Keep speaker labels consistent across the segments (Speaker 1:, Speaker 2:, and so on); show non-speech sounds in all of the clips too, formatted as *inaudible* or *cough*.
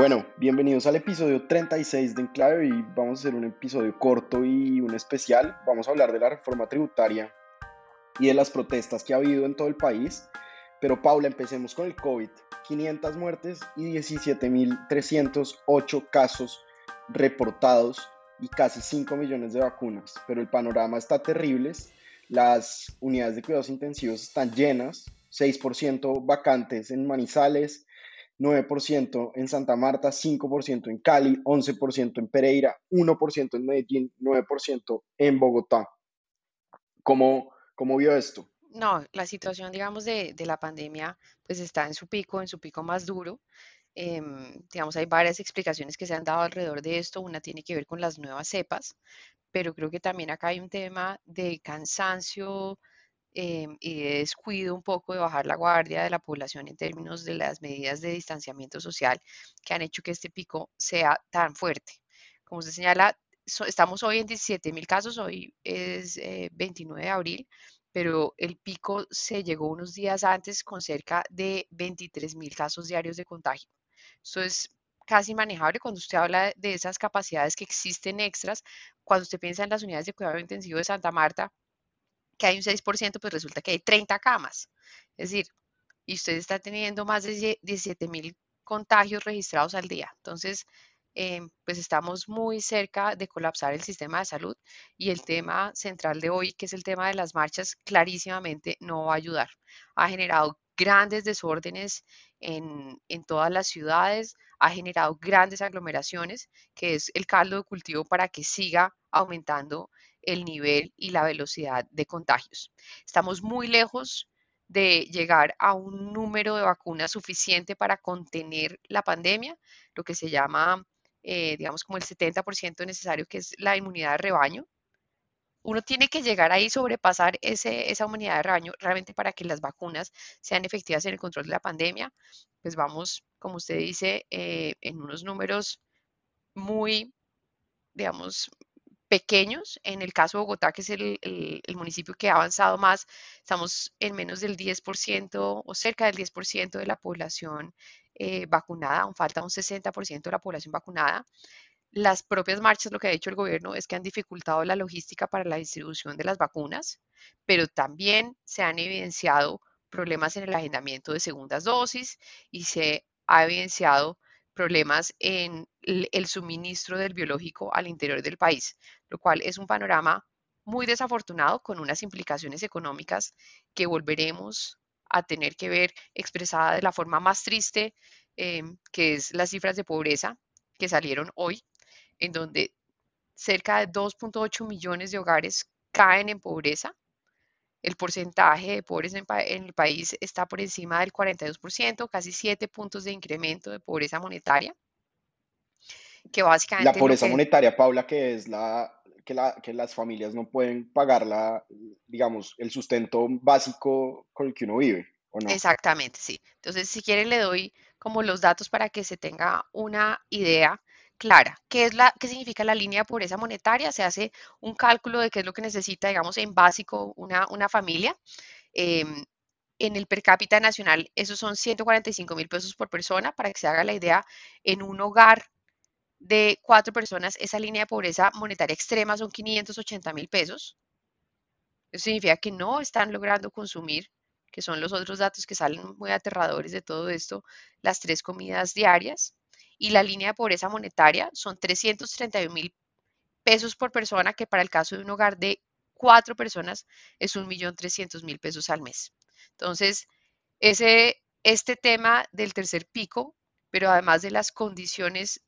Speaker 1: Bueno, bienvenidos al episodio 36 de Enclave y vamos a hacer un episodio corto y un especial. Vamos a hablar de la reforma tributaria y de las protestas que ha habido en todo el país. Pero Paula, empecemos con el COVID. 500 muertes y 17.308 casos reportados y casi 5 millones de vacunas. Pero el panorama está terrible. Las unidades de cuidados intensivos están llenas, 6% vacantes en Manizales, 9% en Santa Marta, 5% en Cali, 11% en Pereira, 1% en Medellín, 9% en Bogotá. ¿Cómo, ¿Cómo vio esto?
Speaker 2: No, la situación, digamos, de, la pandemia, pues está en su pico, en su pico más duro. Em, digamos, hay varias explicaciones que se han dado alrededor de esto. Una tiene que ver con las nuevas cepas, pero creo que también acá hay un tema de cansancio em, y de descuido un poco de bajar la guardia de la población en términos de las medidas de distanciamiento social que han hecho que este pico sea tan fuerte. Como se señala, estamos hoy en 17 mil casos, hoy es 29 eh, de abril, pero el pico se llegó unos días antes con cerca de 23 mil casos diarios de contagio. Esto es casi manejable cuando usted habla de esas capacidades que existen extras. Cuando usted piensa en las unidades de cuidado intensivo de Santa Marta, que hay un 6%, pues resulta que hay 30 camas. Es decir, y usted está teniendo más de 17 mil contagios registrados al día. Entonces, Em, pues estamos muy cerca de colapsar el sistema de salud y el tema central de hoy, que es el tema de las marchas, clarísimamente no va a ayudar. Ha generado grandes desórdenes en, en todas las ciudades, ha generado grandes aglomeraciones, que es el caldo de cultivo para que siga aumentando el nivel y la velocidad de contagios. Estamos muy lejos de llegar a un número de vacunas suficiente para contener la pandemia, lo que se llama eh, digamos como el 70% necesario que es la inmunidad de rebaño. Uno tiene que llegar ahí, sobrepasar ese, esa inmunidad de rebaño realmente para que las vacunas sean efectivas en el control de la pandemia. Pues vamos, como usted dice, eh, en unos números muy, digamos, pequeños. En el caso de Bogotá, que es el, el, municipio que ha avanzado más, estamos en menos del 10% o cerca del 10% de la población eh, vacunada, aún falta un 60% de la población vacunada. Las propias marchas, lo que ha hecho el gobierno es que han dificultado la logística para la distribución de las vacunas, pero también se han evidenciado problemas en el agendamiento de segundas dosis y se ha evidenciado problemas en el suministro del biológico al interior del país, lo cual es un panorama muy desafortunado con unas implicaciones económicas que volveremos a tener que ver expresada de la forma más triste, em, que es las cifras de pobreza que salieron hoy, en donde cerca de 2.8 millones de hogares caen en pobreza. El porcentaje de pobres en, el país está por encima del 42%, casi 7 puntos de incremento de pobreza monetaria.
Speaker 1: Que básicamente. La pobreza monetaria, Paula, que es la, que, las familias no pueden pagar la, digamos, el sustento básico con el que uno vive, ¿o no?
Speaker 2: Exactamente, sí. Entonces, si quieren, le doy como los datos para que se tenga una idea clara. ¿Qué, es la, qué significa la línea de pobreza monetaria? Se hace un cálculo de qué es lo que necesita, digamos, en básico una, una familia. Em, en el per cápita nacional, esos son 145 mil pesos por persona, para que se haga la idea, en un hogar de cuatro personas, esa línea de pobreza monetaria extrema son 580 mil pesos. Eso significa que no están logrando consumir, que son los otros datos que salen muy aterradores de todo esto, las tres comidas diarias. Y la línea de pobreza monetaria son 331 mil pesos por persona, que para el caso de un hogar de cuatro personas es 1.300.000 pesos al mes. Entonces, ese, este tema del tercer pico, pero además de las condiciones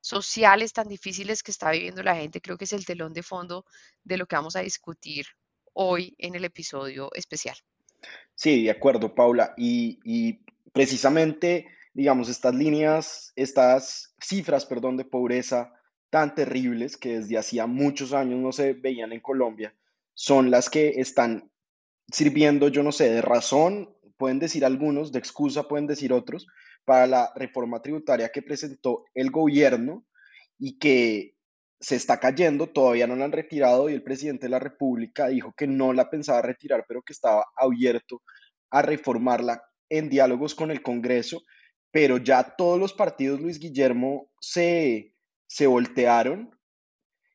Speaker 2: sociales tan difíciles que está viviendo la gente, creo que es el telón de fondo de lo que vamos a discutir hoy en el episodio especial.
Speaker 1: Sí, de acuerdo, Paula. Y, precisamente digamos, estas líneas, estas cifras, perdón, de pobreza tan terribles que desde hacía muchos años no se veían en Colombia, son las que están sirviendo, yo no sé, de razón, pueden decir algunos, de excusa pueden decir otros, para la reforma tributaria que presentó el gobierno y que se está cayendo, todavía no la han retirado y el presidente de la República dijo que no la pensaba retirar, pero que estaba abierto a reformarla en diálogos con el Congreso, pero ya todos los partidos, Luis Guillermo, se, se voltearon,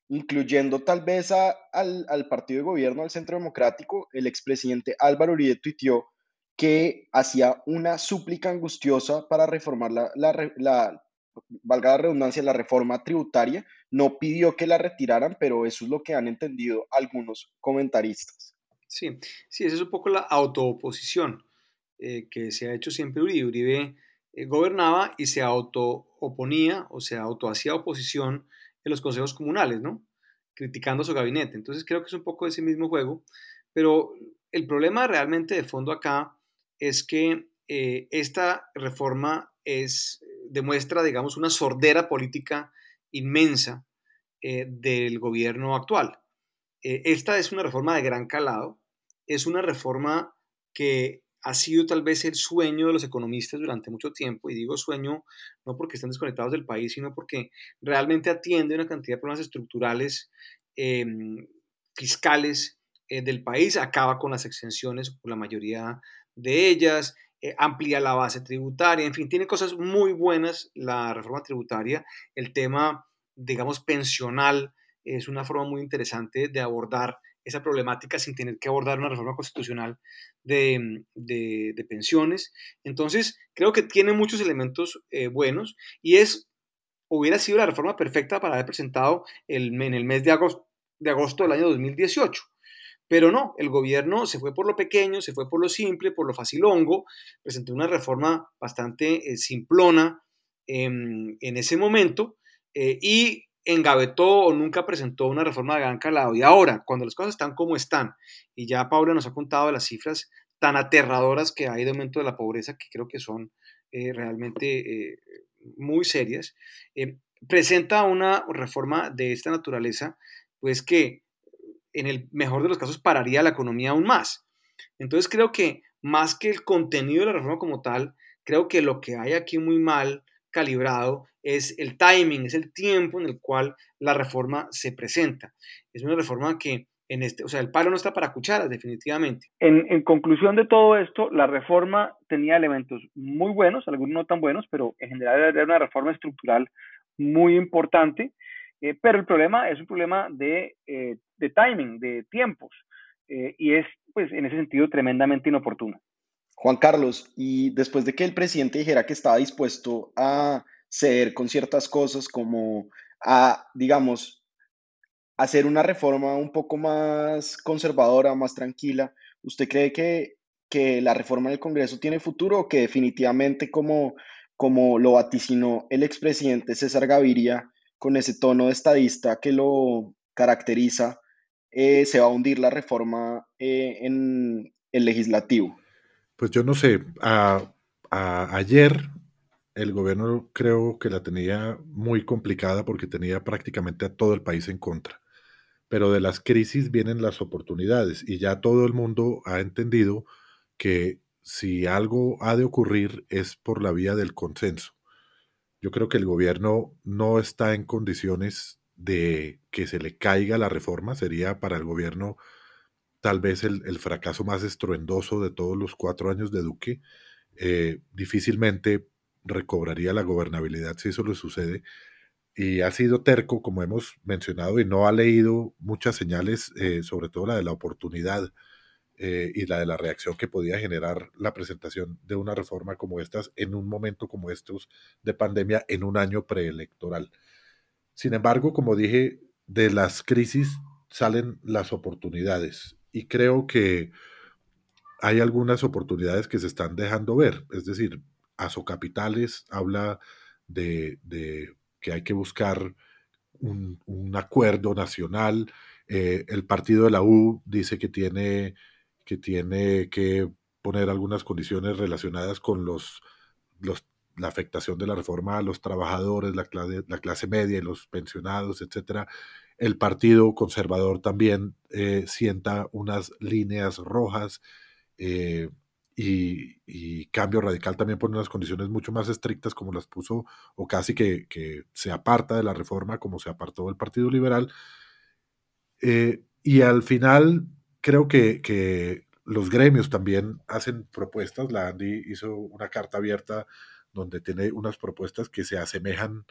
Speaker 1: incluyendo tal vez al, al, partido de gobierno, al Centro Democrático, el expresidente Álvaro Uribe tuiteó que hacía una súplica angustiosa para reformar la, la, la, valga la redundancia, la reforma tributaria. No pidió que la retiraran, pero eso es lo que han entendido algunos comentaristas.
Speaker 3: Sí, sí, esa es un poco la autooposición eh, que se ha hecho siempre Uribe. Uribe eh, gobernaba y se autooponía o se autohacía oposición en los consejos comunales, ¿no? Criticando su gabinete. Entonces creo que es un poco ese mismo juego, pero el problema realmente de fondo acá es que eh, esta reforma es, demuestra, digamos, una sordera política inmensa del gobierno actual. esta es una reforma de gran calado, es una reforma que ha sido tal vez el sueño de los economistas durante mucho tiempo, y digo sueño no porque estén desconectados del país, sino porque realmente atiende una cantidad de problemas estructurales, em, fiscales eh, del país, acaba con las exenciones, por la mayoría de ellas, eh, amplía la base tributaria, en fin, tiene cosas muy buenas la reforma tributaria, el tema, digamos, pensional es una forma muy interesante de abordar esa problemática sin tener que abordar una reforma constitucional de, pensiones. Entonces, creo que tiene muchos elementos eh, buenos y es, hubiera sido la reforma perfecta para haber presentado el, en el mes de agosto, de agosto del año 2018. Pero no, el gobierno se fue por lo pequeño, se fue por lo simple, por lo facilongo, presentó una reforma bastante eh, simplona en ese momento eh, y engavetó o nunca presentó una reforma de gran calado. Y ahora, cuando las cosas están como están, y ya Paula nos ha contado de las cifras tan aterradoras que hay de aumento de la pobreza, que creo que son eh, realmente eh, muy serias, eh, presenta una reforma de esta naturaleza, pues que en el mejor de los casos pararía la economía aún más. Entonces creo que más que el contenido de la reforma como tal, creo que lo que hay aquí muy mal calibrado es el timing, es el tiempo en el cual la reforma se presenta. Es una reforma que en este, o sea, el palo no está para cucharas, definitivamente.
Speaker 4: En, conclusión de todo esto, la reforma tenía elementos muy buenos, algunos no tan buenos, pero en general era una reforma estructural muy importante, eh, pero el problema es un problema de, eh, timing, de tiempos, eh, y es, pues, en ese sentido, tremendamente inoportuna.
Speaker 1: Juan Carlos, y después de que el presidente dijera que estaba dispuesto a ceder con ciertas cosas, como a, digamos, hacer una reforma un poco más conservadora, más tranquila, ¿usted cree que, que la reforma del Congreso tiene futuro o que definitivamente, como, como lo vaticinó el expresidente César Gaviria, con ese tono estadista que lo caracteriza, eh, se va a hundir la reforma eh, en el legislativo?
Speaker 5: Pues yo no sé, ayer el gobierno creo que la tenía muy complicada porque tenía prácticamente a todo el país en contra. Pero de las crisis vienen las oportunidades y ya todo el mundo ha entendido que si algo ha de ocurrir es por la vía del consenso. Yo creo que el gobierno no está en condiciones de que se le caiga la reforma. Sería para el gobierno tal vez el, fracaso más estruendoso de todos los cuatro años de Duque. Eh, difícilmente recobraría la gobernabilidad si eso le sucede. Y ha sido terco, como hemos mencionado, y no ha leído muchas señales, eh, sobre todo la de la oportunidad eh, y la de la reacción que podía generar la presentación de una reforma como estas en un momento como estos de pandemia en un año preelectoral. Sin embargo, como dije, de las crisis salen las oportunidades y creo que hay algunas oportunidades que se están dejando ver. Es decir, Capitales habla de, que hay que buscar un, acuerdo nacional. Eh, el partido de la U dice que tiene, que tiene que poner algunas condiciones relacionadas con los, los la afectación de la reforma a los trabajadores, la clase, media y los pensionados, etcétera, el Partido Conservador también eh, sienta unas líneas rojas eh, y, Cambio Radical también pone unas condiciones mucho más estrictas como las puso o casi que, se aparta de la reforma como se apartó el Partido Liberal. Eh, y al final creo que, que los gremios también hacen propuestas. La Andy hizo una carta abierta donde tiene unas propuestas que se asemejan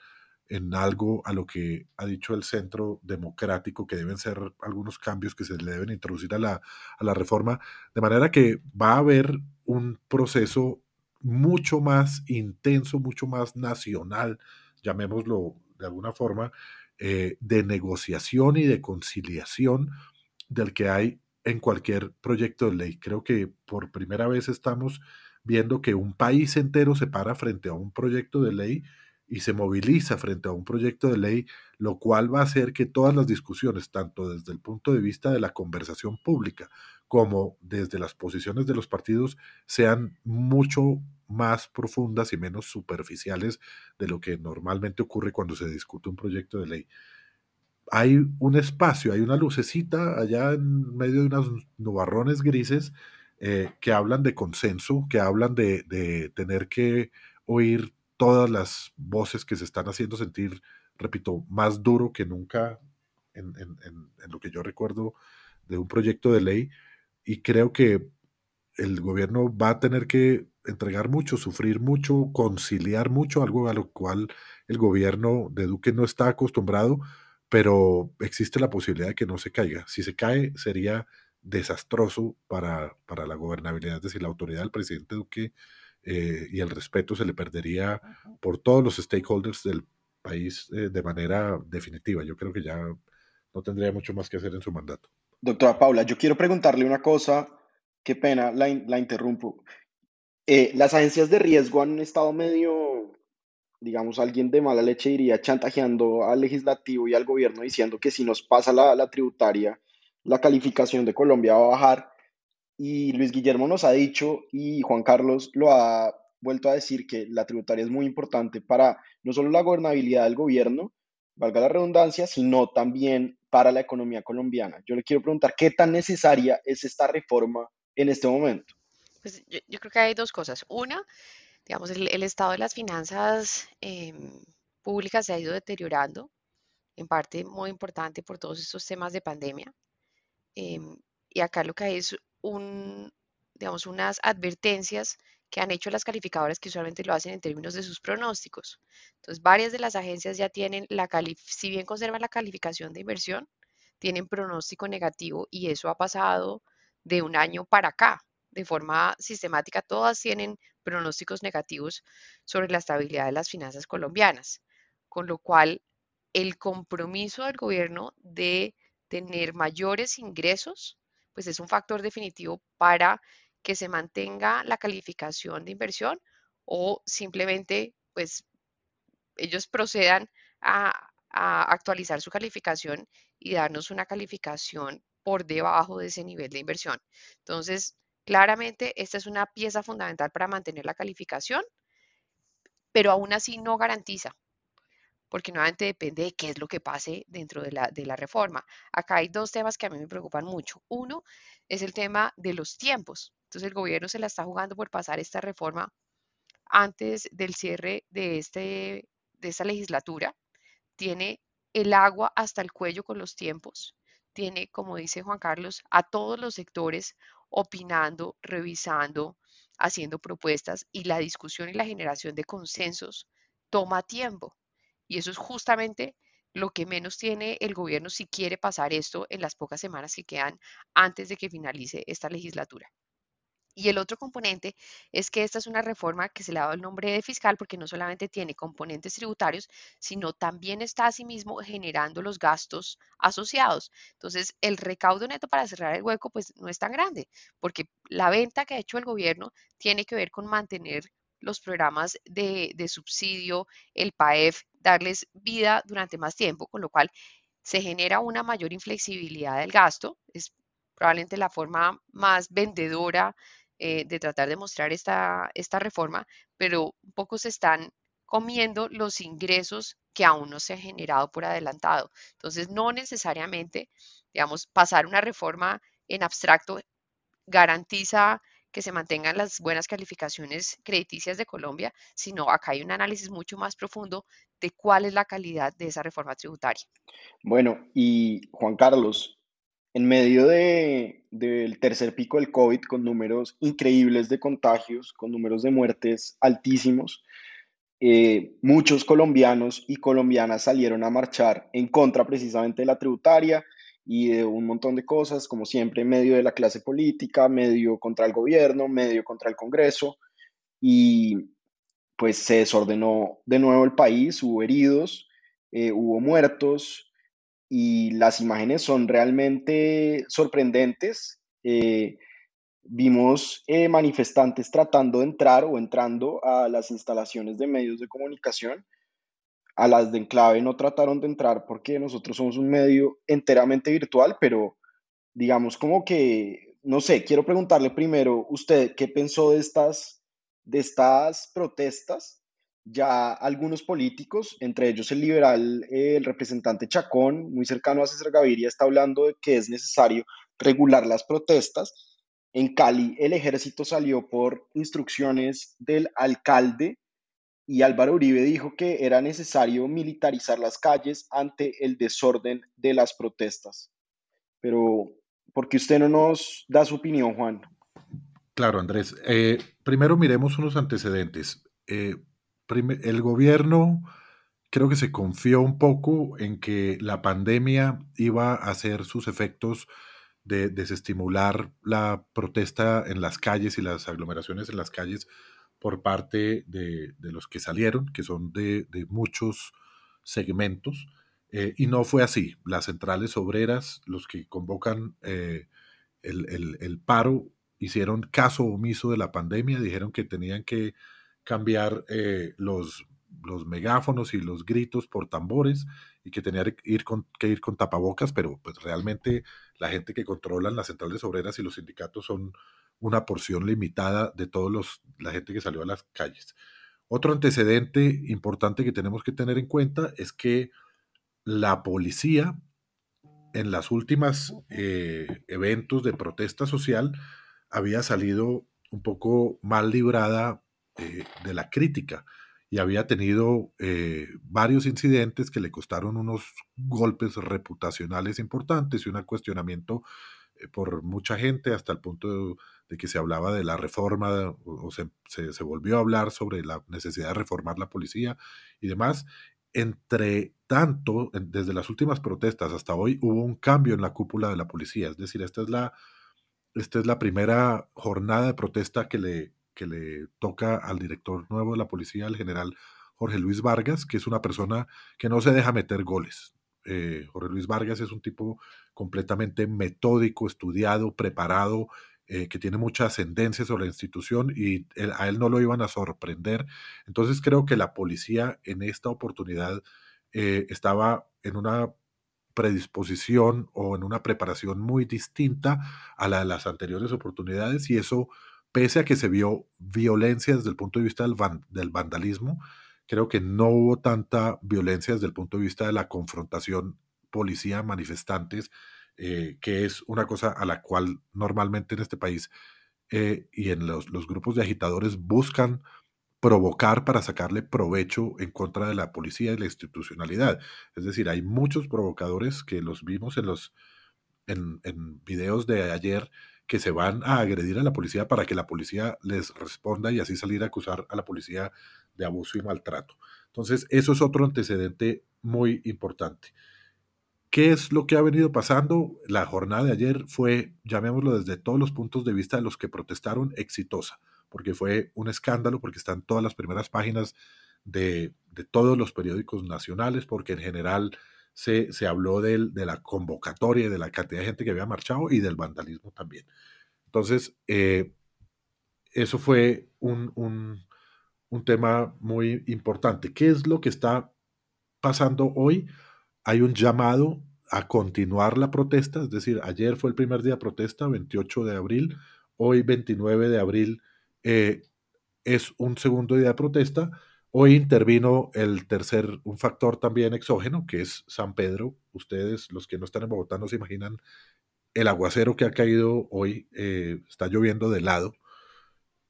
Speaker 5: en algo a lo que ha dicho el centro democrático, que deben ser algunos cambios que se le deben introducir a la, a la reforma, de manera que va a haber un proceso mucho más intenso, mucho más nacional, llamémoslo de alguna forma, eh, de negociación y de conciliación del que hay en cualquier proyecto de ley. Creo que por primera vez estamos viendo que un país entero se para frente a un proyecto de ley y se moviliza frente a un proyecto de ley, lo cual va a hacer que todas las discusiones, tanto desde el punto de vista de la conversación pública como desde las posiciones de los partidos, sean mucho más profundas y menos superficiales de lo que normalmente ocurre cuando se discute un proyecto de ley. Hay un espacio, hay una lucecita allá en medio de unos nubarrones grises eh, que hablan de consenso, que hablan de, de tener que oír todas las voces que se están haciendo sentir, repito, más duro que nunca en, lo que yo recuerdo de un proyecto de ley. Y creo que el gobierno va a tener que entregar mucho, sufrir mucho, conciliar mucho, algo a lo cual el gobierno de Duque no está acostumbrado, pero existe la posibilidad de que no se caiga. Si se cae, sería desastroso para, para la gobernabilidad, es decir, la autoridad del presidente Duque eh, y el respeto se le perdería por todos los stakeholders del país eh, de manera definitiva. Yo creo que ya no tendría mucho más que hacer en su mandato.
Speaker 1: Doctora Paula, yo quiero preguntarle una cosa, qué pena, la, la interrumpo. Eh, las agencias de riesgo han estado medio, digamos, alguien de mala leche diría, chantajeando al legislativo y al gobierno diciendo que si nos pasa la, la tributaria, la calificación de Colombia va a bajar y Luis Guillermo nos ha dicho, y Juan Carlos lo ha vuelto a decir, que la tributaria es muy importante para no solo la gobernabilidad del gobierno, valga la redundancia, sino también para la economía colombiana. Yo le quiero preguntar, ¿qué tan necesaria es esta reforma en este momento?
Speaker 2: Pues yo, creo que hay dos cosas. Una, digamos, el, estado de las finanzas em, públicas se ha ido deteriorando, en parte muy importante por todos estos temas de pandemia. Em, y acá lo que hay es un, digamos, unas advertencias que han hecho las calificadoras que usualmente lo hacen en términos de sus pronósticos. Entonces, varias de las agencias ya tienen la si bien conservan la calificación de inversión, tienen pronóstico negativo y eso ha pasado de un año para acá. De forma sistemática, todas tienen pronósticos negativos sobre la estabilidad de las finanzas colombianas, con lo cual el compromiso del gobierno de tener mayores ingresos pues es un factor definitivo para que se mantenga la calificación de inversión o simplemente pues ellos procedan a, actualizar su calificación y darnos una calificación por debajo de ese nivel de inversión. Entonces, claramente esta es una pieza fundamental para mantener la calificación, pero aún así no garantiza porque nuevamente depende de qué es lo que pase dentro de la, reforma. Acá hay dos temas que a mí me preocupan mucho. Uno es el tema de los tiempos. Entonces el gobierno se la está jugando por pasar esta reforma antes del cierre de, este, de esta legislatura. Tiene el agua hasta el cuello con los tiempos. Tiene, como dice Juan Carlos, a todos los sectores opinando, revisando, haciendo propuestas y la discusión y la generación de consensos toma tiempo. Y eso es justamente lo que menos tiene el gobierno si quiere pasar esto en las pocas semanas que quedan antes de que finalice esta legislatura. Y el otro componente es que esta es una reforma que se le ha dado el nombre de fiscal porque no solamente tiene componentes tributarios, sino también está asimismo generando los gastos asociados. Entonces, el recaudo neto para cerrar el hueco pues no es tan grande porque la venta que ha hecho el gobierno tiene que ver con mantener los programas de, subsidio, el PAEF, darles vida durante más tiempo, con lo cual se genera una mayor inflexibilidad del gasto. Es probablemente la forma más vendedora eh, de tratar de mostrar esta, esta reforma, pero un poco se están comiendo los ingresos que aún no se han generado por adelantado. Entonces, no necesariamente, digamos, pasar una reforma en abstracto garantiza que se mantengan las buenas calificaciones crediticias de Colombia, sino acá hay un análisis mucho más profundo de cuál es la calidad de esa reforma tributaria.
Speaker 1: Bueno, y Juan Carlos, en medio de, del tercer pico del COVID, con números increíbles de contagios, con números de muertes altísimos, eh, muchos colombianos y colombianas salieron a marchar en contra precisamente de la tributaria y de un montón de cosas, como siempre, medio de la clase política, medio contra el gobierno, medio contra el Congreso, y pues se desordenó de nuevo el país, hubo heridos, eh, hubo muertos, y las imágenes son realmente sorprendentes. Eh, vimos eh, manifestantes tratando de entrar o entrando a las instalaciones de medios de comunicación a las de Enclave no trataron de entrar porque nosotros somos un medio enteramente virtual, pero digamos como que, no sé, quiero preguntarle primero, ¿usted qué pensó de estas, de estas protestas? Ya algunos políticos, entre ellos el liberal, el representante Chacón, muy cercano a César Gaviria, está hablando de que es necesario regular las protestas. En Cali, el ejército salió por instrucciones del alcalde y Álvaro Uribe dijo que era necesario militarizar las calles ante el desorden de las protestas. Pero, ¿por qué usted no nos da su opinión, Juan?
Speaker 5: Claro, Andrés. Eh, primero miremos unos antecedentes. Eh, el gobierno creo que se confió un poco en que la pandemia iba a hacer sus efectos de desestimular la protesta en las calles y las aglomeraciones en las calles por parte de, los que salieron, que son de, muchos segmentos, eh, y no fue así. Las centrales obreras, los que convocan eh, el, paro, hicieron caso omiso de la pandemia, dijeron que tenían que cambiar eh, los, los megáfonos y los gritos por tambores y que tenían que ir, con, que ir con tapabocas, pero pues realmente la gente que controlan las centrales obreras y los sindicatos son una porción limitada de los la gente que salió a las calles. Otro antecedente importante que tenemos que tener en cuenta es que la policía en las últimas eh, eventos de protesta social había salido un poco mal librada eh, de la crítica y había tenido eh, varios incidentes que le costaron unos golpes reputacionales importantes y un cuestionamiento por mucha gente hasta el punto de, que se hablaba de la reforma o, se, se, volvió a hablar sobre la necesidad de reformar la policía y demás. Entre tanto, desde las últimas protestas hasta hoy hubo un cambio en la cúpula de la policía, es decir, esta es la, esta es la primera jornada de protesta que le, que le toca al director nuevo de la policía, el general Jorge Luis Vargas, que es una persona que no se deja meter goles. Eh, Jorge Luis Vargas es un tipo completamente metódico, estudiado, preparado, eh, que tiene mucha ascendencia sobre la institución y a él no lo iban a sorprender. Entonces creo que la policía en esta oportunidad eh, estaba en una predisposición o en una preparación muy distinta a la de las anteriores oportunidades y eso, pese a que se vio violencia desde el punto de vista del, del vandalismo, creo que no hubo tanta violencia desde el punto de vista de la confrontación policía-manifestantes eh, que es una cosa a la cual normalmente en este país eh, y en los, grupos de agitadores buscan provocar para sacarle provecho en contra de la policía y la institucionalidad. Es decir, hay muchos provocadores que los vimos en los en, en videos de ayer que se van a agredir a la policía para que la policía les responda y así salir a acusar a la policía de abuso y maltrato. Entonces, eso es otro antecedente muy importante. ¿Qué es lo que ha venido pasando? La jornada de ayer fue, llamémoslo desde todos los puntos de vista de los que protestaron, exitosa, porque fue un escándalo, porque están todas las primeras páginas de, todos los periódicos nacionales, porque en general se, se habló de la convocatoria, de la cantidad de gente que había marchado y del vandalismo también. Entonces, eh, eso fue un, un tema muy importante. ¿Qué es lo que está pasando hoy? hay un llamado a continuar la protesta, es decir, ayer fue el primer día de protesta, 28 de abril, hoy 29 de abril eh, es un segundo día de protesta. Hoy intervino el tercer, un factor también exógeno, que es San Pedro. Ustedes, los que no están en Bogotá, no se imaginan el aguacero que ha caído hoy. Eh, está lloviendo de lado.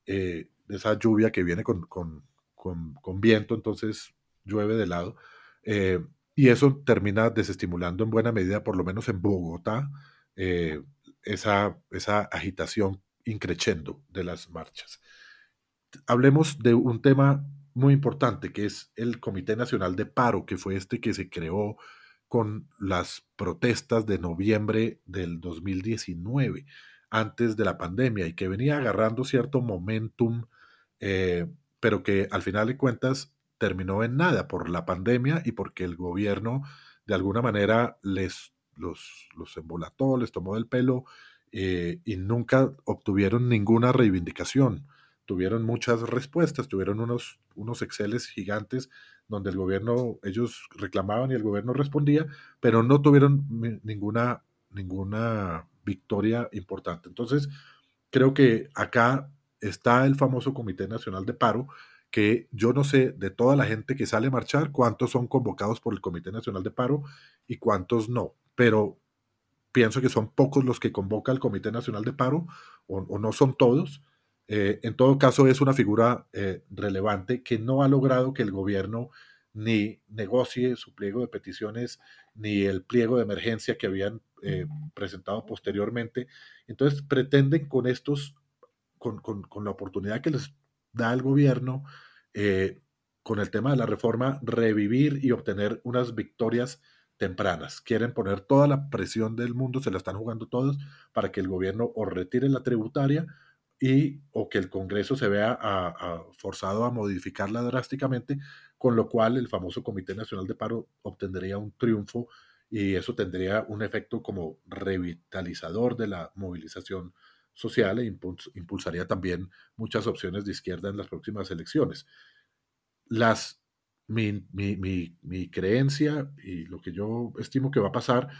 Speaker 5: Eh, esa lluvia que viene con, con, con, viento, entonces llueve de lado. Eh, y eso termina desestimulando en buena medida, por lo menos en Bogotá, esa, esa agitación increchendo de las marchas hablemos de un tema muy importante, que es el Comité Nacional de Paro, que fue este que se creó con las protestas de noviembre del 2019, antes de la pandemia, y que venía agarrando cierto momentum, eh, pero que al final de cuentas terminó en nada por la pandemia y porque el gobierno de alguna manera les los, los embolató, les tomó del pelo eh, y nunca obtuvieron ninguna reivindicación tuvieron muchas respuestas, tuvieron unos, unos Exceles gigantes donde el gobierno, ellos reclamaban y el gobierno respondía, pero no tuvieron ninguna, ninguna victoria importante. Entonces, creo que acá está el famoso Comité Nacional de Paro, que yo no sé de toda la gente que sale a marchar, cuántos son convocados por el Comité Nacional de Paro y cuántos no, pero pienso que son pocos los que convoca el Comité Nacional de Paro, o, o no son todos, eh, en todo caso, es una figura eh, relevante que no ha logrado que el gobierno ni negocie su pliego de peticiones ni el pliego de emergencia que habían eh, presentado posteriormente. Entonces pretenden con estos, con, con, la oportunidad que les da el gobierno, con el tema de la reforma, revivir y obtener unas victorias tempranas. Quieren poner toda la presión del mundo, se la están jugando todos para que el gobierno o retire la tributaria y o que el Congreso se vea forzado a modificarla drásticamente, con lo cual el famoso Comité Nacional de Paro obtendría un triunfo y eso tendría un efecto como revitalizador de la movilización social e impulsaría también muchas opciones de izquierda en las próximas elecciones. Las, mi, mi, creencia y lo que yo estimo que va a pasar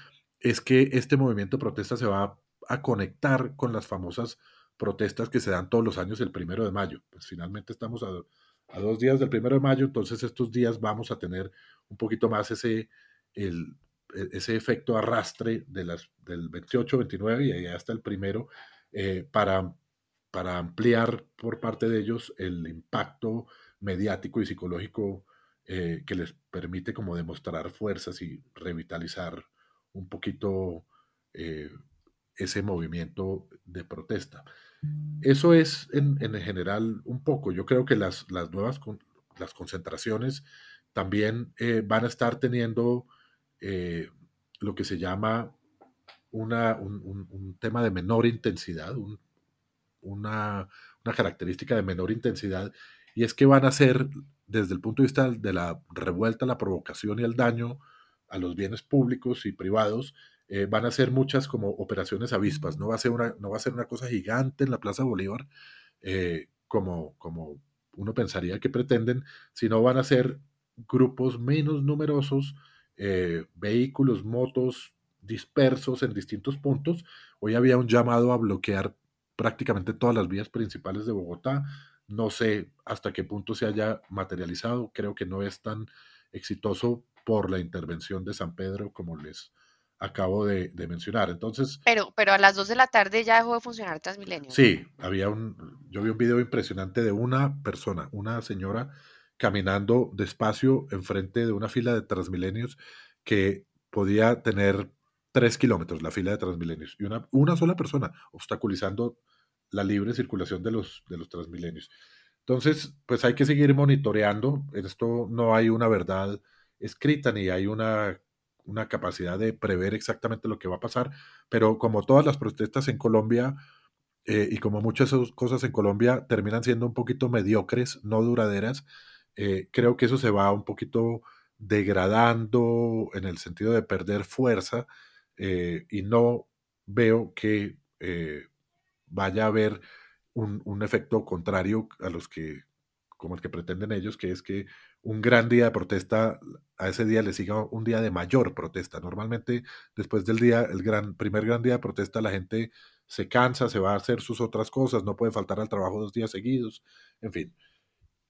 Speaker 5: es que este movimiento protesta se va a conectar con las famosas protestas que se dan todos los años el primero de mayo. Pues finalmente estamos a, dos días del primero de mayo, entonces estos días vamos a tener un poquito más ese, el, e, ese efecto arrastre de las, del 28, 29 y hasta el primero eh, para, para ampliar por parte de ellos el impacto mediático y psicológico eh, que les permite como demostrar fuerzas y revitalizar un poquito eh, ese movimiento de protesta. Eso es en, general un poco. Yo creo que las, las nuevas las concentraciones también eh, van a estar teniendo eh, lo que se llama una, un, tema de menor intensidad, una, una característica de menor intensidad, y es que van a ser, desde el punto de vista de la revuelta, la provocación y el daño a los bienes públicos y privados, eh, van a ser muchas como operaciones avispas, no va a ser una, no va a ser una cosa gigante en la Plaza Bolívar, eh, como, como uno pensaría que pretenden, sino van a ser grupos menos numerosos, eh, vehículos, motos dispersos en distintos puntos. Hoy había un llamado a bloquear prácticamente todas las vías principales de Bogotá. No sé hasta qué punto se haya materializado. Creo que no es tan exitoso por la intervención de San Pedro como les acabo de, mencionar. Entonces.
Speaker 2: Pero, pero a las 2 de la tarde ya dejó de funcionar Transmilenio.
Speaker 5: Sí, había un. Yo vi un video impresionante de una persona, una señora caminando despacio enfrente de una fila de Transmilenios que podía tener tres kilómetros la fila de Transmilenios y una, una sola persona obstaculizando la libre circulación de los, de los Transmilenios. Entonces, pues hay que seguir monitoreando. En esto no hay una verdad escrita ni hay una una capacidad de prever exactamente lo que va a pasar, pero como todas las protestas en Colombia eh, y como muchas cosas en Colombia terminan siendo un poquito mediocres, no duraderas, eh, creo que eso se va un poquito degradando en el sentido de perder fuerza eh, y no veo que vaya a haber un, un efecto contrario a los que como el que pretenden ellos, que es que un gran día de protesta, a ese día le siga un día de mayor protesta. Normalmente, después del día, el gran, primer gran día de protesta, la gente se cansa, se va a hacer sus otras cosas, no puede faltar al trabajo dos días seguidos, en fin.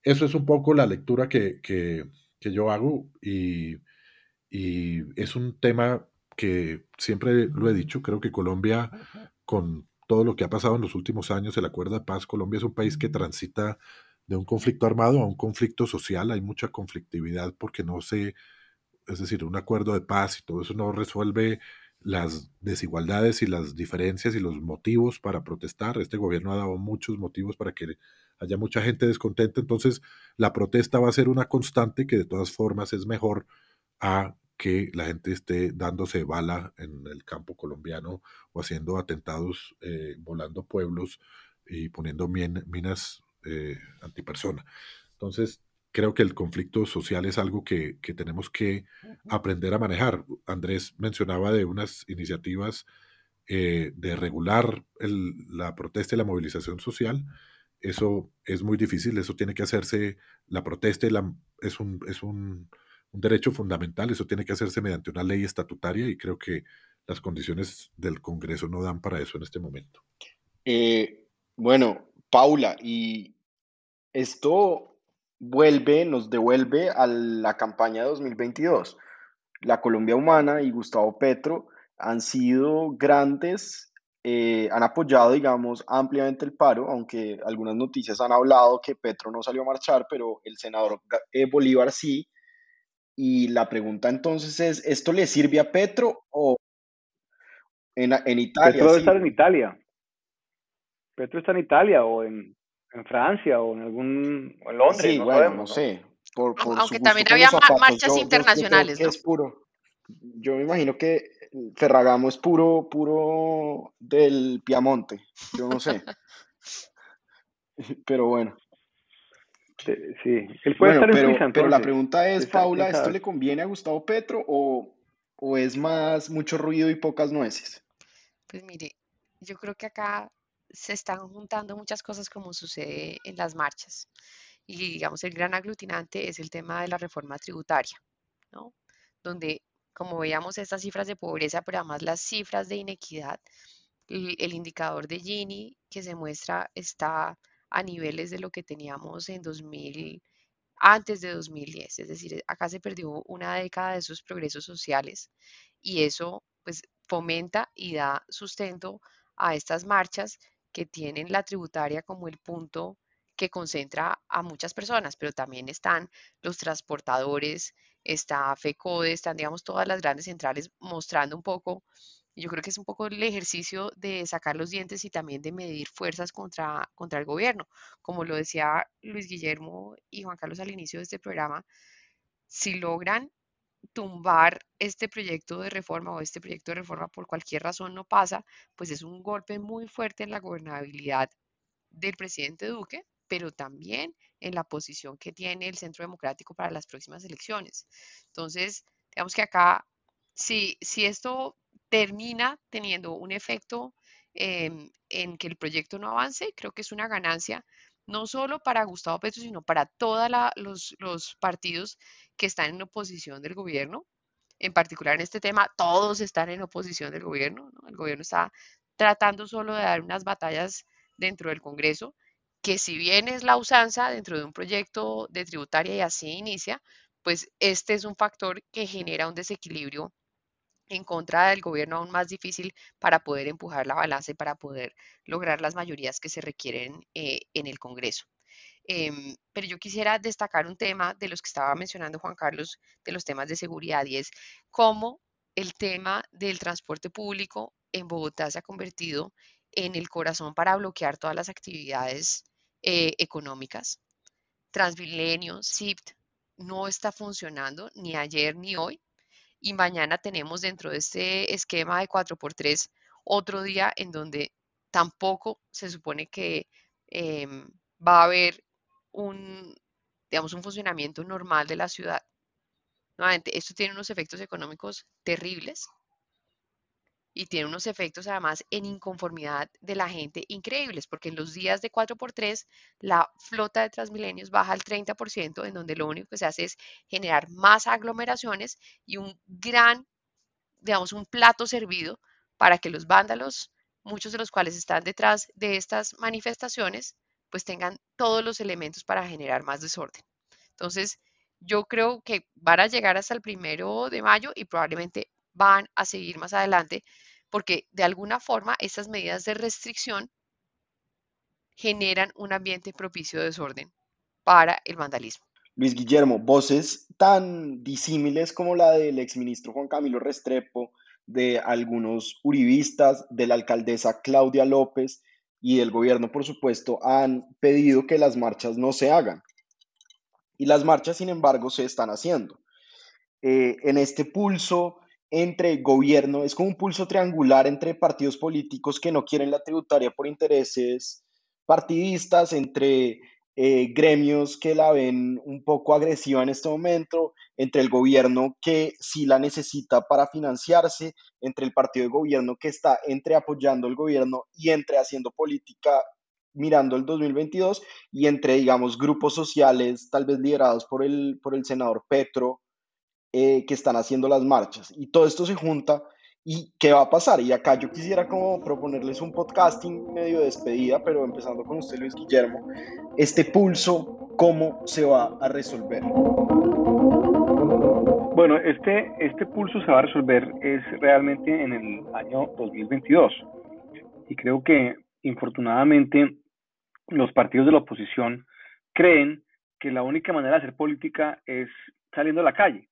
Speaker 5: Eso es un poco la lectura que, que, yo hago y, y es un tema que siempre lo he dicho, creo que Colombia, con todo lo que ha pasado en los últimos años, el acuerdo de paz, Colombia es un país que transita de un conflicto armado a un conflicto social, hay mucha conflictividad porque no se, es decir, un acuerdo de paz y todo eso no resuelve las desigualdades y las diferencias y los motivos para protestar. Este gobierno ha dado muchos motivos para que haya mucha gente descontenta, entonces la protesta va a ser una constante que de todas formas es mejor a que la gente esté dándose bala en el campo colombiano o haciendo atentados, eh, volando pueblos y poniendo minas eh, antipersona. Entonces, creo que el conflicto social es algo que, tenemos que aprender a manejar. Andrés mencionaba de unas iniciativas eh, de regular la protesta y la movilización social. Eso es muy difícil, eso tiene que hacerse, la protesta es, un, es un, derecho fundamental, eso tiene que hacerse mediante una ley estatutaria y creo que las condiciones del Congreso no dan para eso en este momento.
Speaker 1: Eh, bueno, Paula, y esto vuelve, nos devuelve a la campaña de 2022. La Colombia Humana y Gustavo Petro han sido grandes, eh, han apoyado, digamos, ampliamente el paro, aunque algunas noticias han hablado que Petro no salió a marchar, pero el senador eh, Bolívar sí. Y la pregunta entonces es, ¿esto le sirve a Petro o en, en Italia?
Speaker 3: Petro debe estar en Italia. Petro está en Italia o en, en Francia o en algún en Londres.
Speaker 1: Sí, bueno, no sé.
Speaker 2: Aunque también había marchas internacionales.
Speaker 1: Es puro. Yo me imagino que Ferragamo es puro, puro del Piamonte. Yo no sé. *laughs* pero bueno.
Speaker 3: Sí, él puede estar
Speaker 1: pero,
Speaker 3: en Suiza,
Speaker 1: pero la pregunta es, Paula, ¿esto le conviene a Gustavo Petro o, o es más mucho ruido y pocas nueces?
Speaker 2: Pues mire, yo creo que acá se están juntando muchas cosas como sucede en las marchas. Y digamos, el gran aglutinante es el tema de la reforma tributaria, ¿no? Donde, como veíamos estas cifras de pobreza, pero además las cifras de inequidad, el, indicador de Gini que se muestra está a niveles de lo que teníamos en 2000, antes de 2010. Es decir, acá se perdió una década de esos progresos sociales y eso pues fomenta y da sustento a estas marchas que tienen la tributaria como el punto que concentra a muchas personas, pero también están los transportadores, está FECODE, están, digamos, todas las grandes centrales mostrando un poco, yo creo que es un poco el ejercicio de sacar los dientes y también de medir fuerzas contra, contra el gobierno. Como lo decía Luis Guillermo y Juan Carlos al inicio de este programa, si logran tumbar este proyecto de reforma o este proyecto de reforma por cualquier razón no pasa, pues es un golpe muy fuerte en la gobernabilidad del presidente Duque, pero también en la posición que tiene el Centro Democrático para las próximas elecciones. Entonces, digamos que acá, si, si esto termina teniendo un efecto em, en que el proyecto no avance, creo que es una ganancia no solo para Gustavo Petro, sino para todos los, partidos que están en oposición del gobierno. En particular en este tema, todos están en oposición del gobierno. El gobierno está tratando solo de dar unas batallas dentro del Congreso, que si bien es la usanza dentro de un proyecto de tributaria y así inicia, pues este es un factor que genera un desequilibrio en contra del gobierno aún más difícil para poder empujar la balanza y para poder lograr las mayorías que se requieren eh, en el Congreso. Em, pero yo quisiera destacar un tema de los que estaba mencionando Juan Carlos, de los temas de seguridad, y es cómo el tema del transporte público en Bogotá se ha convertido en el corazón para bloquear todas las actividades eh, económicas. Transmilenio, SIPT, no está funcionando ni ayer ni hoy y mañana tenemos dentro de este esquema de 4x3 otro día en donde tampoco se supone que em, va a haber un, digamos, un funcionamiento normal de la ciudad. Nuevamente, esto tiene unos efectos económicos terribles y tiene unos efectos además en inconformidad de la gente increíbles, porque en los días de 4x3 la flota de Transmilenios baja al 30%, en donde lo único que se hace es generar más aglomeraciones y un gran, digamos, un plato servido para que los vándalos muchos de los cuales están detrás de estas manifestaciones, pues tengan todos los elementos para generar más desorden. Entonces, yo creo que van a llegar hasta el primero de mayo y probablemente van a seguir más adelante, porque de alguna forma estas medidas de restricción generan un ambiente propicio de desorden para el vandalismo.
Speaker 1: Luis Guillermo, voces tan disímiles como la del exministro Juan Camilo Restrepo, de algunos uribistas, de la alcaldesa Claudia López y del gobierno, por supuesto, han pedido que las marchas no se hagan. Y las marchas, sin embargo, se están haciendo. Eh, en este pulso entre gobierno, es como un pulso triangular entre partidos políticos que no quieren la tributaria por intereses partidistas, entre eh, gremios que la ven un poco agresiva en este momento, entre el gobierno que sí la necesita para financiarse, entre el partido de gobierno que está entre apoyando el gobierno y entre haciendo política mirando el 2022 y entre, digamos, grupos sociales tal vez liderados por el, por el senador Petro eh, que están haciendo las marchas. Y todo esto se junta ¿Y qué va a pasar? Y acá yo quisiera como proponerles un podcasting medio despedida, pero empezando con usted, Luis Guillermo, este pulso, ¿cómo se va a resolver?
Speaker 3: Bueno, este, este pulso se va a resolver es realmente en el año 2022. Y creo que, infortunadamente, los partidos de la oposición creen que la única manera de hacer política es saliendo a la calle.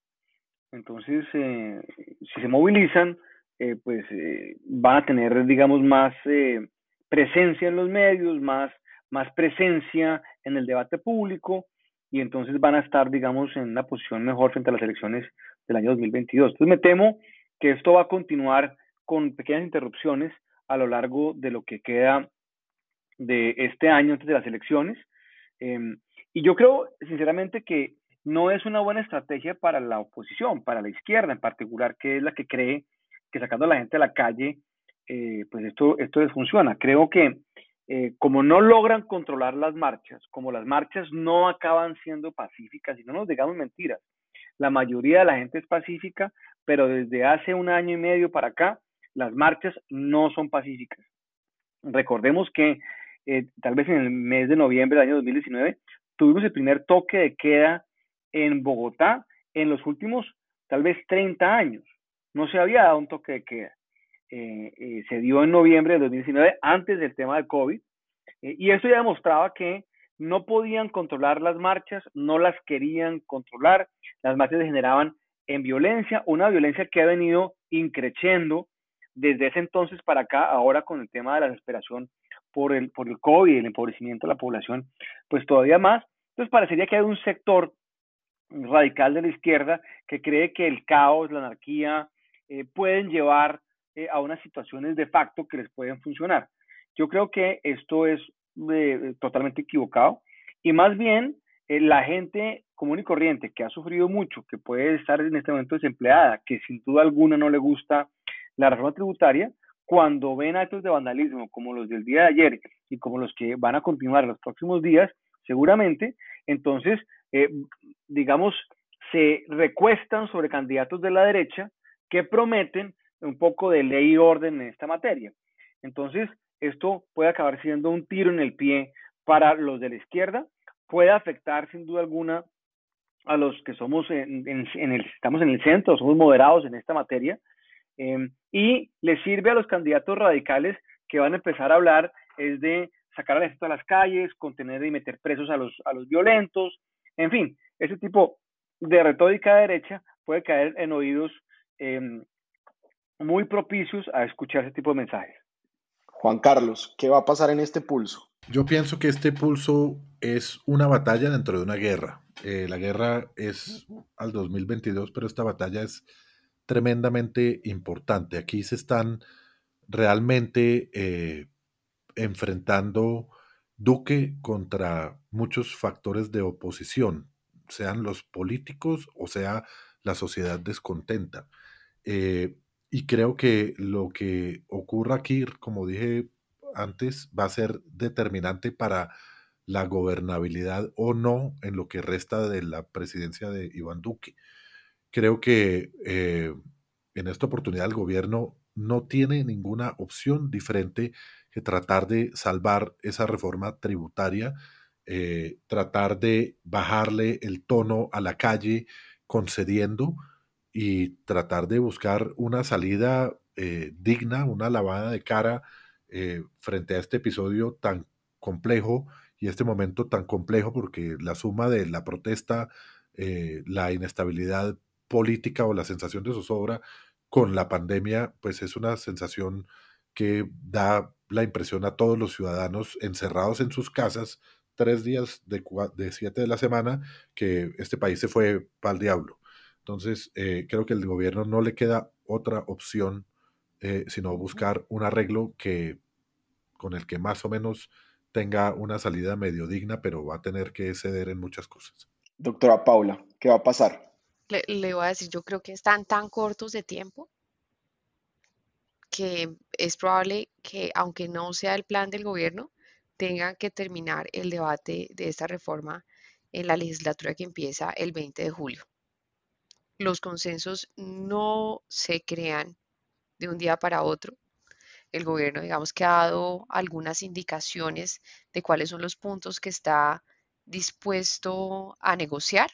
Speaker 3: Entonces, eh, si se movilizan, eh, pues eh, van a tener, digamos, más eh, presencia en los medios, más, más presencia en el debate público y entonces van a estar, digamos, en una posición mejor frente a las elecciones del año 2022. Entonces me temo que esto va a continuar con pequeñas interrupciones a lo largo de lo que queda de este año antes de las elecciones. Em, y yo creo, sinceramente, que no es una buena estrategia para la oposición, para la izquierda en particular, que es la que cree que sacando a la gente a la calle, eh, pues esto, esto desfunciona. Creo que eh, como no logran controlar las marchas, como las marchas no acaban siendo pacíficas, y no nos digamos mentiras, la mayoría de la gente es pacífica, pero desde hace un año y medio para acá, las marchas no son pacíficas. Recordemos que eh, tal vez en el mes de noviembre del año 2019 tuvimos el primer toque de queda en Bogotá en los últimos tal vez 30 años no se había dado un toque de queda. Eh, eh, se dio en noviembre de 2019, antes del tema del COVID, eh, y eso ya demostraba que no podían controlar las marchas, no las querían controlar, las marchas se generaban en violencia, una violencia que ha venido increciendo desde ese entonces para acá, ahora con el tema de la desesperación por el, por el COVID, el empobrecimiento de la población, pues todavía más. Entonces parecería que hay un sector radical de la izquierda que cree que el caos, la anarquía, eh, pueden llevar eh, a unas situaciones de facto que les pueden funcionar. Yo creo que esto es eh, totalmente equivocado y más bien la gente común y corriente que ha sufrido mucho, que puede estar en este momento desempleada, que sin duda alguna no le gusta la reforma tributaria, cuando ven actos de vandalismo como los del día de ayer y como los que van a continuar los próximos días, seguramente, entonces, digamos, se recuestan sobre candidatos de la derecha que prometen un poco de ley y orden en esta materia. Entonces, esto puede acabar siendo un tiro en el pie para los de la izquierda, puede afectar sin duda alguna a los que somos en, el, estamos en el centro, somos moderados en esta materia, em, y le sirve a los candidatos radicales que van a empezar a hablar es de sacar al ejército a las calles, contener y meter presos a los, a los violentos, en fin, ese tipo de retórica derecha puede caer en oídos Em, muy propicios a escuchar ese tipo de mensajes.
Speaker 1: Juan Carlos, ¿qué va a pasar en este pulso?
Speaker 5: Yo pienso que este pulso es una batalla dentro de una guerra. Eh, la guerra es al 2022, pero esta batalla es tremendamente importante. Aquí se están realmente eh, enfrentando Duque contra muchos factores de oposición, sean los políticos o sea la sociedad descontenta. Eh, y creo que lo que ocurra aquí, como dije antes, va a ser determinante para la gobernabilidad o no en lo que resta de la presidencia de Iván Duque. Creo que eh, en esta oportunidad el gobierno no tiene ninguna opción diferente que tratar de salvar esa reforma tributaria, eh, tratar de bajarle el tono a la calle concediendo y tratar de buscar una salida eh, digna, una lavada de cara eh, frente a este episodio tan complejo y este momento tan complejo porque la suma de la protesta, la inestabilidad política o la sensación de zozobra con la pandemia, pues es una sensación que da la impresión a todos los ciudadanos encerrados en sus casas tres días de, de siete de la semana que este país se fue para el diablo. Entonces, eh, creo que el gobierno no le queda otra opción eh, sino buscar un arreglo que con el que más o menos tenga una salida medio digna, pero va a tener que ceder en muchas cosas.
Speaker 1: Doctora Paula, ¿qué va a pasar?
Speaker 2: le, voy a decir, yo creo que están tan cortos de tiempo que es probable que, aunque no sea el plan del gobierno, tengan que terminar el debate de esta reforma en la legislatura que empieza el 20 de julio. Los consensos no se crean de un día para otro. El gobierno, digamos que ha dado algunas indicaciones de cuáles son los puntos que está dispuesto a negociar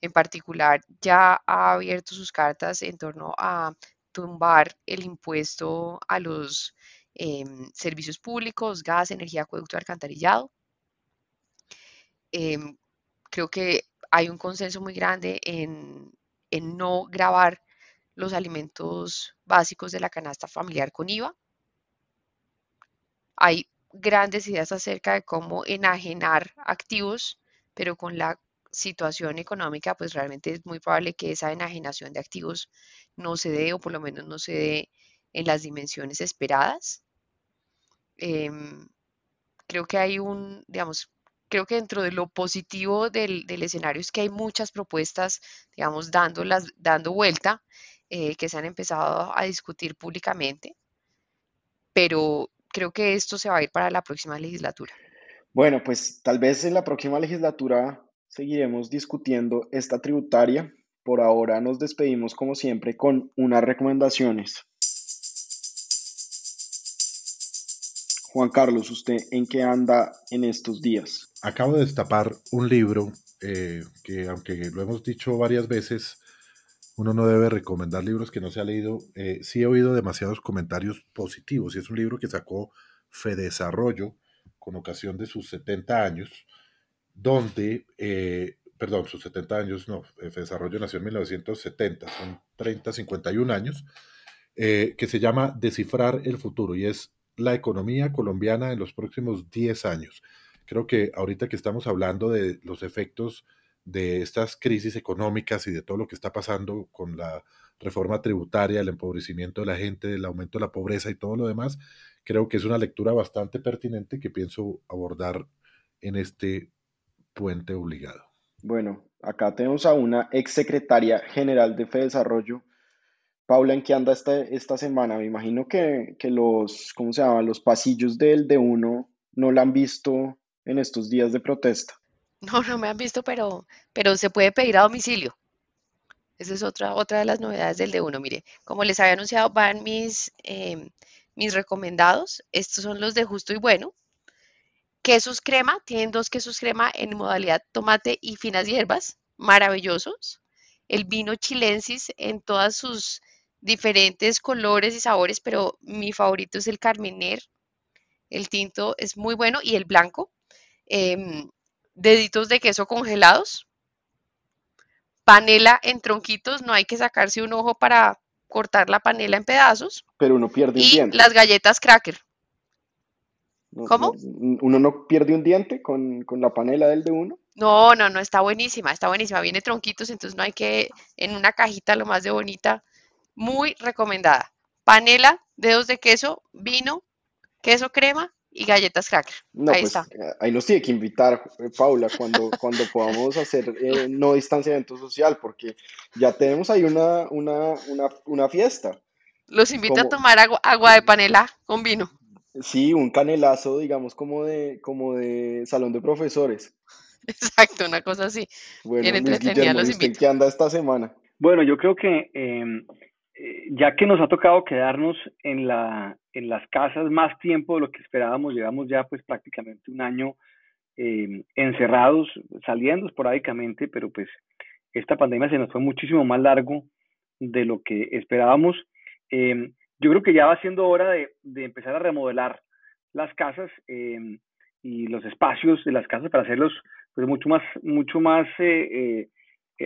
Speaker 2: en particular, ya ha abierto sus cartas en torno a tumbar el impuesto a los em, servicios públicos, gas, energía, acueducto, alcantarillado. Em, creo que hay un consenso muy grande en, en no grabar los alimentos básicos de la canasta familiar con IVA. Hay grandes ideas acerca de cómo enajenar activos, pero con la situación económica, pues realmente es muy probable que esa enajenación de activos no se dé o por lo menos no se dé en las dimensiones esperadas. Em, creo que hay un, digamos, creo que dentro de lo positivo del, escenario es que hay muchas propuestas, digamos, dando, dando vuelta, eh, que se han empezado a discutir públicamente, pero creo que esto se va a ir para la próxima legislatura.
Speaker 1: Bueno, pues tal vez en la próxima legislatura seguiremos discutiendo esta tributaria. Por ahora nos despedimos como siempre con unas recomendaciones. Juan Carlos, ¿usted en qué anda en estos días?
Speaker 5: Acabo de destapar un libro eh, que, aunque lo hemos dicho varias veces, uno no debe recomendar libros que no se ha leído. Eh, sí he oído demasiados comentarios positivos y es un libro que sacó Fedesarrollo con ocasión de sus 70 años donde, eh, perdón, sus 70 años, no, el desarrollo nació en 1970, son 30, 51 años, eh, que se llama Descifrar el futuro y es la economía colombiana en los próximos 10 años. Creo que ahorita que estamos hablando de los efectos de estas crisis económicas y de todo lo que está pasando con la reforma tributaria, el empobrecimiento de la gente, el aumento de la pobreza y todo lo demás, creo que es una lectura bastante pertinente que pienso abordar en este puente obligado.
Speaker 1: Bueno, acá tenemos a una ex secretaria general de Desarrollo. Paula, ¿en qué anda esta, esta semana? Me imagino que, los, ¿cómo se llama? Los pasillos del de uno no la han visto en estos días de protesta.
Speaker 2: No, no me han visto, pero, pero se puede pedir a domicilio. Esa es otra, otra de las novedades del de uno. Mire, como les había anunciado, van mis, eh, mis recomendados. Estos son los de justo y bueno quesos crema, tienen dos quesos crema en modalidad tomate y finas hierbas, maravillosos. El vino chilensis en todas sus diferentes colores y sabores, pero mi favorito es el carmener. El tinto es muy bueno y el blanco. Em, deditos de queso congelados. Panela en tronquitos, no hay que sacarse un ojo para cortar la panela en pedazos.
Speaker 1: Pero uno pierde
Speaker 2: y las galletas cracker. ¿Cómo?
Speaker 1: ¿Uno no pierde un diente con, la panela del de uno?
Speaker 2: No, no, no, está buenísima, está buenísima. Viene tronquitos, entonces no hay que, en una cajita lo más de bonita. Muy recomendada. Panela, dedos de queso, vino, queso crema y galletas cracker. ahí pues, está.
Speaker 1: Eh, ahí nos tiene que invitar, eh, Paula, cuando, *laughs* cuando podamos hacer eh, no distanciamiento social, porque ya tenemos ahí una, una, una, fiesta.
Speaker 2: Los invito a tomar agua, agua de panela con vino.
Speaker 1: Sí, un canelazo, digamos, como de, como de salón de profesores. *laughs*
Speaker 2: Exacto, una cosa así.
Speaker 1: Bueno, Bien los ¿qué anda esta semana?
Speaker 3: Bueno, yo creo que em, eh, ya que nos ha tocado quedarnos en, la, en las casas más tiempo de lo que esperábamos, llevamos ya pues prácticamente un año eh, encerrados, saliendo esporádicamente, pero pues esta pandemia se nos fue muchísimo más largo de lo que esperábamos. Eh, yo creo que ya va siendo hora de, de empezar a remodelar las casas y los espacios de las casas para hacerlos pues mucho más, mucho más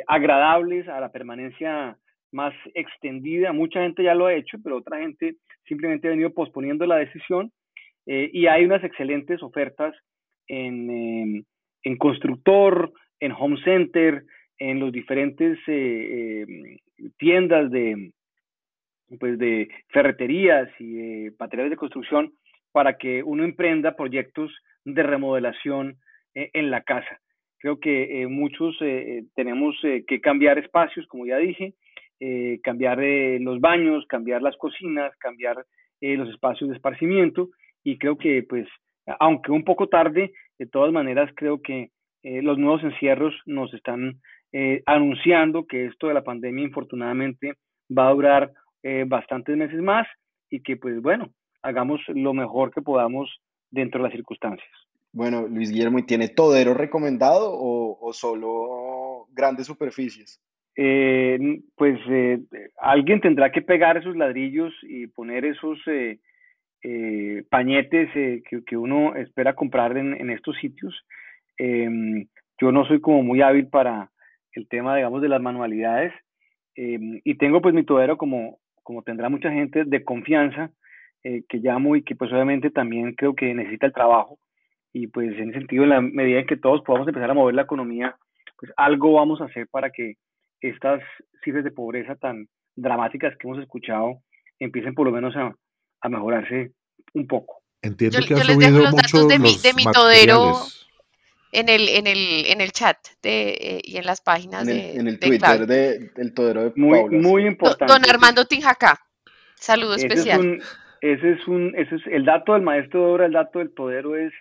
Speaker 3: agradables a la permanencia más extendida. Mucha gente ya lo ha hecho, pero otra gente simplemente ha venido posponiendo la decisión. Eh, y hay unas excelentes ofertas en, em, en, constructor, en home center, en los diferentes eh, em, tiendas de, pues de ferreterías y de materiales de construcción para que uno emprenda proyectos de remodelación eh, en la casa. Creo que muchos tenemos que cambiar espacios, como ya dije, eh, cambiar eh, los baños, cambiar las cocinas, cambiar eh, los espacios de esparcimiento y creo que pues aunque un poco tarde, de todas maneras creo que los nuevos encierros nos están anunciando que esto de la pandemia infortunadamente va a durar bastantes meses más y que pues bueno, hagamos lo mejor que podamos dentro de las circunstancias.
Speaker 1: Bueno, Luis Guillermo, ¿y tiene todero recomendado o, o solo grandes superficies?
Speaker 3: eh, pues eh, alguien tendrá que pegar esos ladrillos y poner esos eh, eh, pañetes que, que, uno espera comprar en, en estos sitios. Em, yo no soy como muy hábil para el tema, digamos, de las manualidades em, y tengo pues mi todero como, como tendrá mucha gente de confianza que llamo y que pues obviamente también creo que necesita el trabajo. Y pues en ese sentido en la medida en que todos podamos empezar a mover la economía, pues algo vamos a hacer para que estas cifras de pobreza tan dramáticas que hemos escuchado empiecen por lo menos a, a mejorarse un poco.
Speaker 5: Entiendo que ha subido los mucho de, mi, de mi todero
Speaker 2: en el, en el, en el chat de, eh, y en las páginas
Speaker 1: en
Speaker 2: el,
Speaker 1: de En el Twitter de, del todero de
Speaker 3: muy,
Speaker 1: Paula,
Speaker 3: Muy
Speaker 1: sí.
Speaker 3: importante.
Speaker 2: Don Armando Tinjacá, saludo
Speaker 3: ese
Speaker 2: especial.
Speaker 3: Es un, ese es un, ese es el dato del maestro de obra, el dato del todero es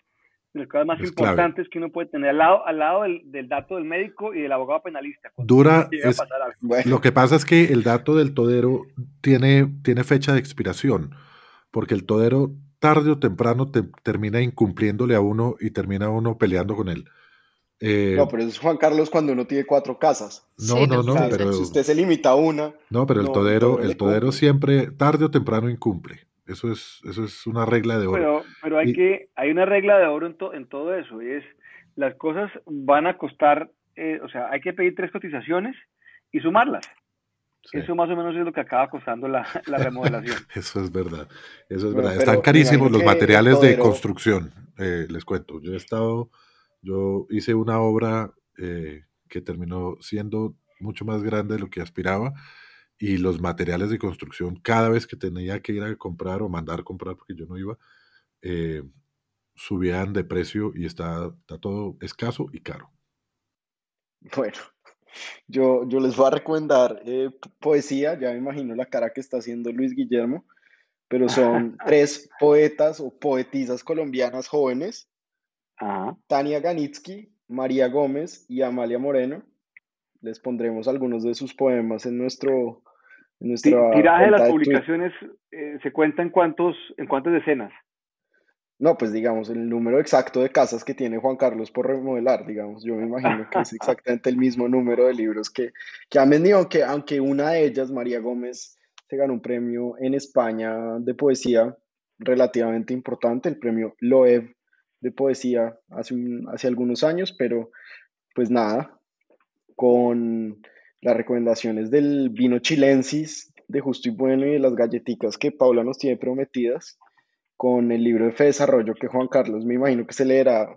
Speaker 3: de las cosas más
Speaker 5: Es
Speaker 3: importantes que uno puede tener al lado, al lado del, del dato del médico y del abogado penalista. cuando
Speaker 5: Dura, es-.
Speaker 1: Bueno,
Speaker 5: Lo que pasa es que el dato del todero tiene, tiene fecha de expiración, porque el todero tarde o temprano te- termina incumpliéndole a uno y termina uno peleando con él. Eh,
Speaker 1: no, pero eso es Juan Carlos cuando uno tiene cuatro casas.
Speaker 5: no,
Speaker 2: Sí,
Speaker 5: no,
Speaker 2: no,
Speaker 5: pero,
Speaker 1: si usted se limita a una,
Speaker 5: no, pero el
Speaker 1: no,
Speaker 5: todero, el todero siempre, tarde o temprano, incumple. Eso es, eso es una regla de oro.
Speaker 3: Pero, pero hay
Speaker 5: Y-
Speaker 3: que, hay una regla de oro en, to- en todo eso, y es las cosas van a costar, eh, o sea, hay que pedir tres cotizaciones y sumarlas.
Speaker 5: Sí.
Speaker 3: Eso más o menos es lo que acaba costando la, la remodelación. *laughs*
Speaker 5: Eso es verdad, eso es
Speaker 1: Bueno,
Speaker 5: verdad. Están carísimos los materiales de construcción, eh, les cuento. Yo he estado, yo hice una obra eh, que terminó siendo mucho más grande de lo que aspiraba y los materiales de construcción, cada vez que tenía que ir a comprar o mandar comprar, porque yo no iba, eh, subían de precio y está, está todo escaso y caro.
Speaker 1: Bueno, yo, yo les voy a recomendar eh, poesía, ya me imagino la cara que está haciendo Luis Guillermo, pero son *laughs* tres poetas o poetisas colombianas jóvenes,
Speaker 3: Ajá.
Speaker 1: Tania Ganitsky, María Gómez y Amalia Moreno. Les pondremos algunos de sus poemas en nuestro en nuestra
Speaker 3: Tiraje de las publicaciones eh, se cuenta en cuántos, en cuántas decenas.
Speaker 1: No, pues digamos, el número exacto de casas que tiene Juan Carlos por remodelar, digamos, yo me imagino que es *laughs* exactamente el mismo número de libros que, que han vendido, aunque, aunque una de ellas, María Gómez, se ganó un premio en España de poesía relativamente importante, el premio Loev de poesía hace, un- hace algunos años, pero pues nada, con las recomendaciones del vino chilensis de Justo y Bueno y de las galletitas que Paula nos tiene prometidas, con el libro de Fe Desarrollo que Juan Carlos me imagino que se leerá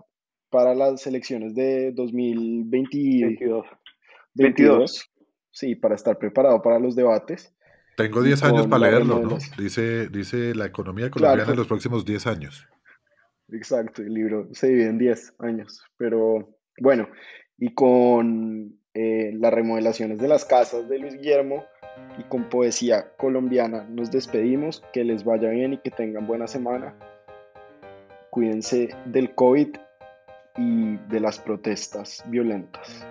Speaker 1: para las elecciones de 2022,
Speaker 3: 22.
Speaker 1: sí, para estar preparado para los debates.
Speaker 5: Tengo
Speaker 1: Y
Speaker 5: 10 años para leerlo, ¿no? Dice, dice la economía colombiana
Speaker 1: Claro.
Speaker 5: en los próximos 10 años.
Speaker 1: Exacto, el libro se divide en 10 años, pero bueno, y con eh, las remodelaciones de las casas de Luis Guillermo y con poesía colombiana nos despedimos, que les vaya bien y que tengan buena semana. Cuídense del COVID y de las protestas violentas.